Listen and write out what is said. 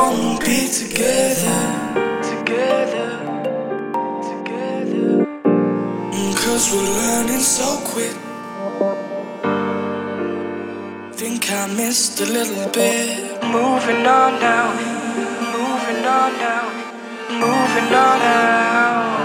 won't be together. Together. Together. Cause we're learning so quick. Think I missed a little bit. Moving on now. Moving on now. Moving on now.